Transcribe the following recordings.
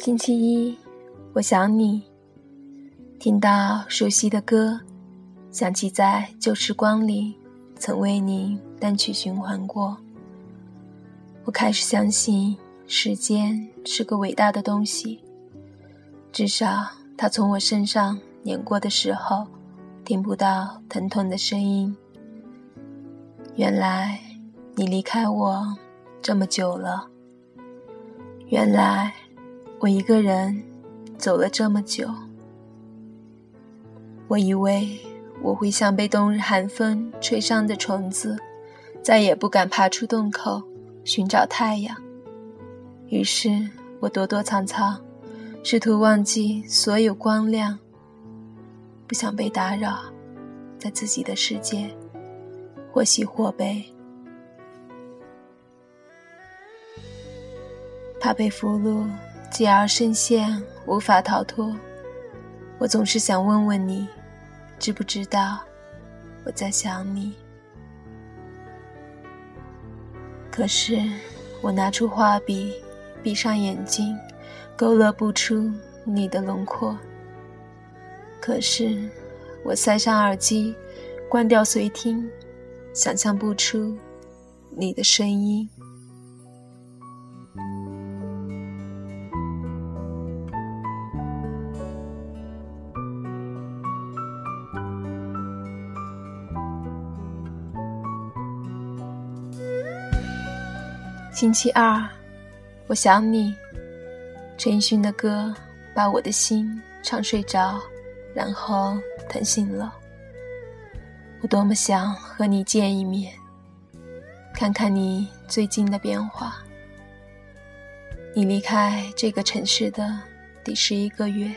星期一，我想你。听到熟悉的歌，想起在旧时光里曾为你单曲循环过。我开始相信时间是个伟大的东西，至少它从我身上碾过的时候，听不到疼痛的声音。原来你离开我这么久了，原来我一个人走了这么久。我以为我会像被冬日寒风吹伤的虫子，再也不敢爬出洞口寻找太阳。于是我躲躲藏藏，试图忘记所有光亮，不想被打扰，在自己的世界或喜或悲，怕被俘虏，继而深陷，无法逃脱。我总是想问问你。知不知道我在想你？可是我拿出画笔，闭上眼睛，勾勒不出你的轮廓。可是我塞上耳机，关掉随听，想象不出你的声音。星期二，我想你。陈奕迅的歌把我的心唱睡着，然后疼醒了。我多么想和你见一面，看看你最近的变化。你离开这个城市的第十一个月，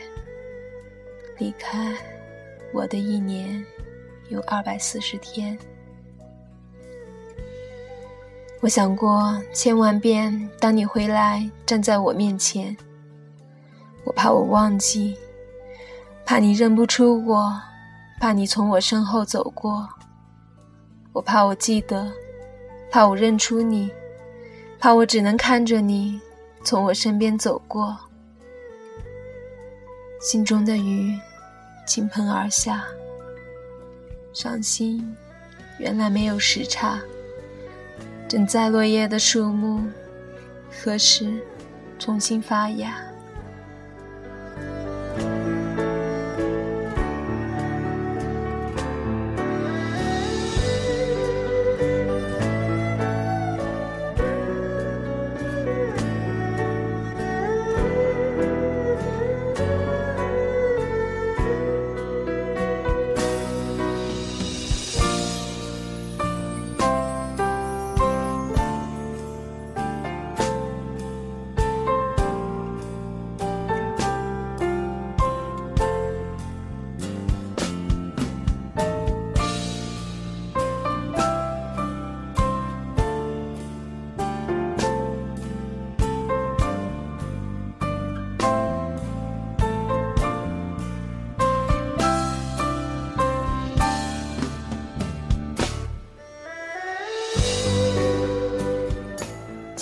离开我的一年有二百四十天。我想过千万遍，当你回来站在我面前，我怕我忘记，怕你认不出我，怕你从我身后走过，我怕我记得，怕我认出你，怕我只能看着你从我身边走过，心中的雨倾盆而下，伤心，原来没有时差。正在落叶的树木，何时重新发芽？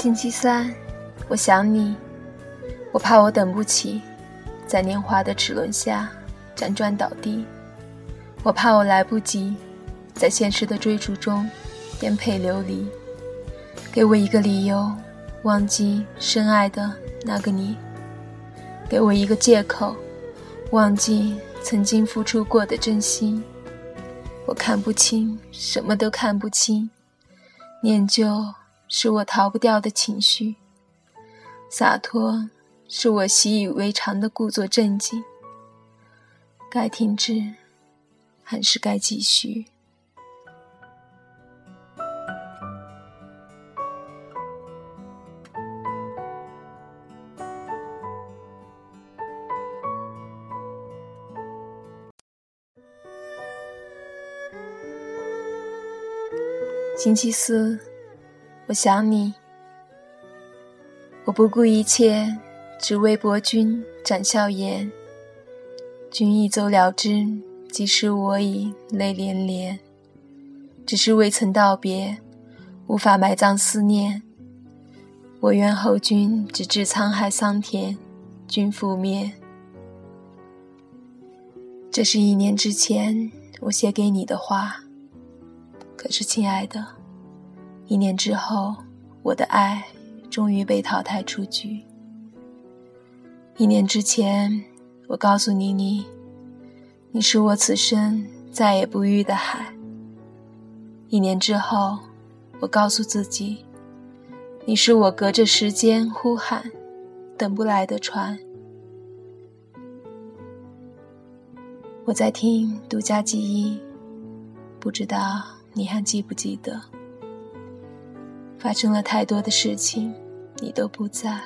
星期三，我想你，我怕我等不起，在年华的齿轮下辗转倒地；我怕我来不及，在现实的追逐中颠沛流离。给我一个理由，忘记深爱的那个你；给我一个借口，忘记曾经付出过的真心。我看不清，什么都看不清，念旧。是我逃不掉的情绪，洒脱是我习以为常的故作镇静。该停止，还是该继续？星期四。我想你，我不顾一切，只为博君展笑颜。君一走了之，即使我已泪连连。只是未曾道别，无法埋葬思念。我愿后君直至沧海桑田，君覆灭。这是一年之前我写给你的话。可是，亲爱的，一年之后，我的爱终于被淘汰出局。一年之前，我告诉你，你，你是我此生再也不遇的海。一年之后，我告诉自己，你是我隔着时间呼喊，等不来的船。我在听独家记忆，不知道你还记不记得？发生了太多的事情，你都不在。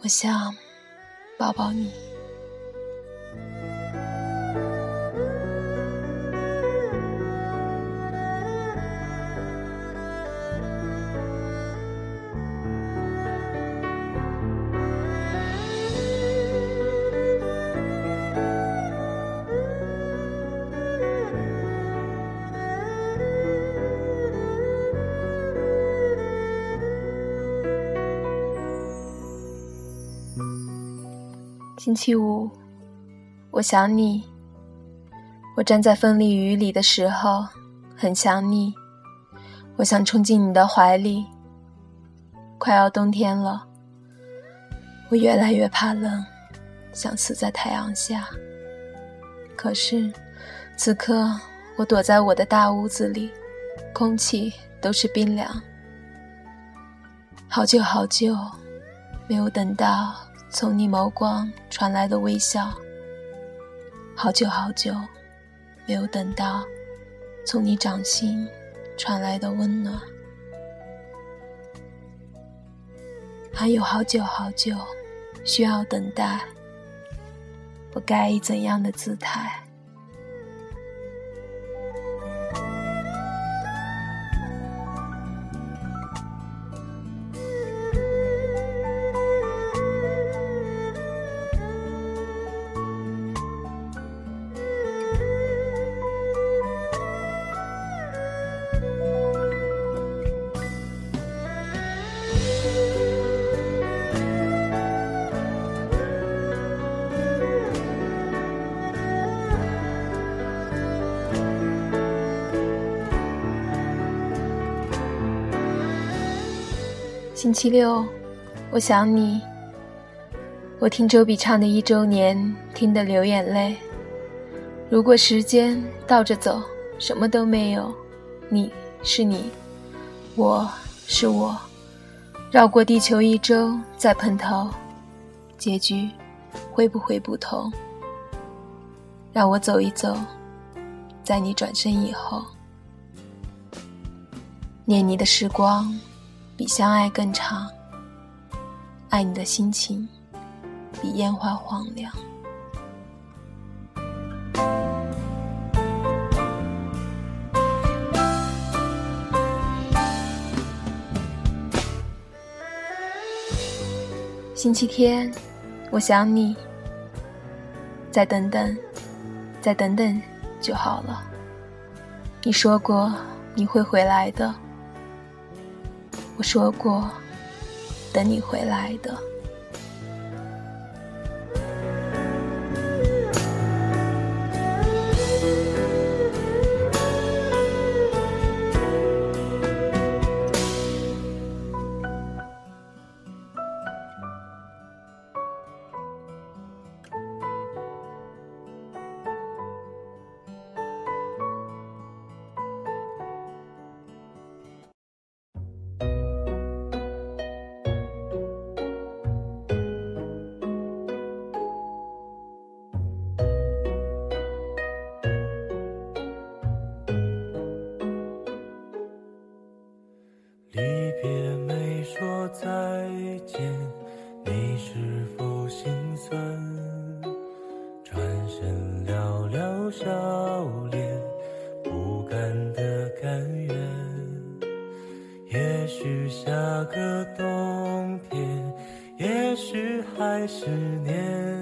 我想抱抱你。星期五，我想你。我站在风里雨里的时候，很想你。我想冲进你的怀里。快要冬天了，我越来越怕冷，想死在太阳下。可是，此刻我躲在我的大屋子里，空气都是冰凉。好久好久，没有等到。从你眸光传来的微笑，好久好久没有等到；从你掌心传来的温暖，还有好久好久需要等待。我该以怎样的姿态？星期六，我想你。我听周笔畅的一周年，听得流眼泪。如果时间倒着走，什么都没有，你是你，我是我，绕过地球一周再碰头，结局会不会不同？让我走一走，在你转身以后，念你的时光。比相爱更长，爱你的心情比烟花荒凉。星期天，我想你。再等等，再等等就好了。你说过你会回来的。我说过，等你回来的。离别没说再见，你是否心酸？转身寥寥笑脸，不甘的甘愿。也许下个冬天，也许还是年。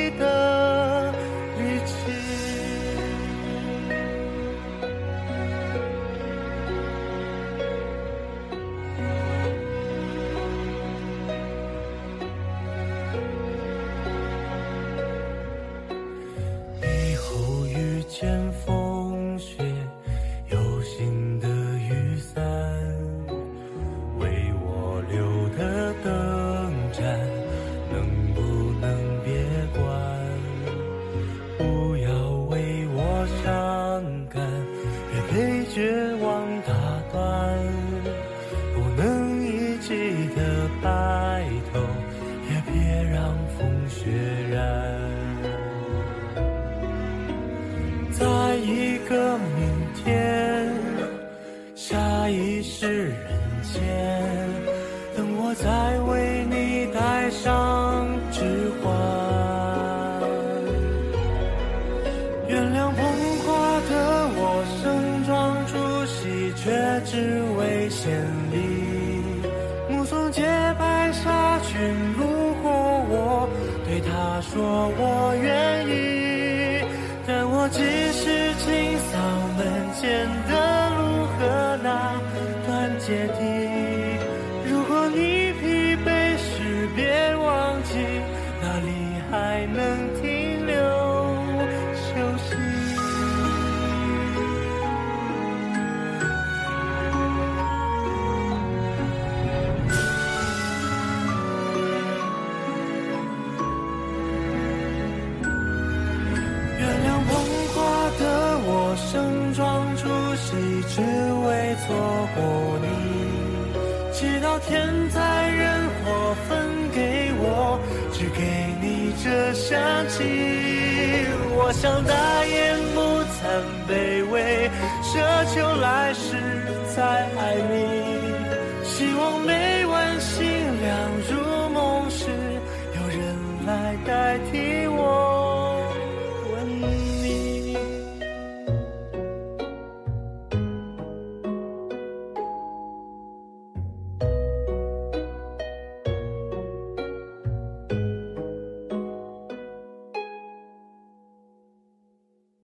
下一世人间，等我再为你戴上指环。原谅捧花的我盛装出席，却只为献礼。目送洁白纱裙路过我，对他说我愿意。但我盛装出席，只为错过你。祈祷天灾人祸分给我，只给你这香气。我想大言不惭卑微，奢求来世再爱你。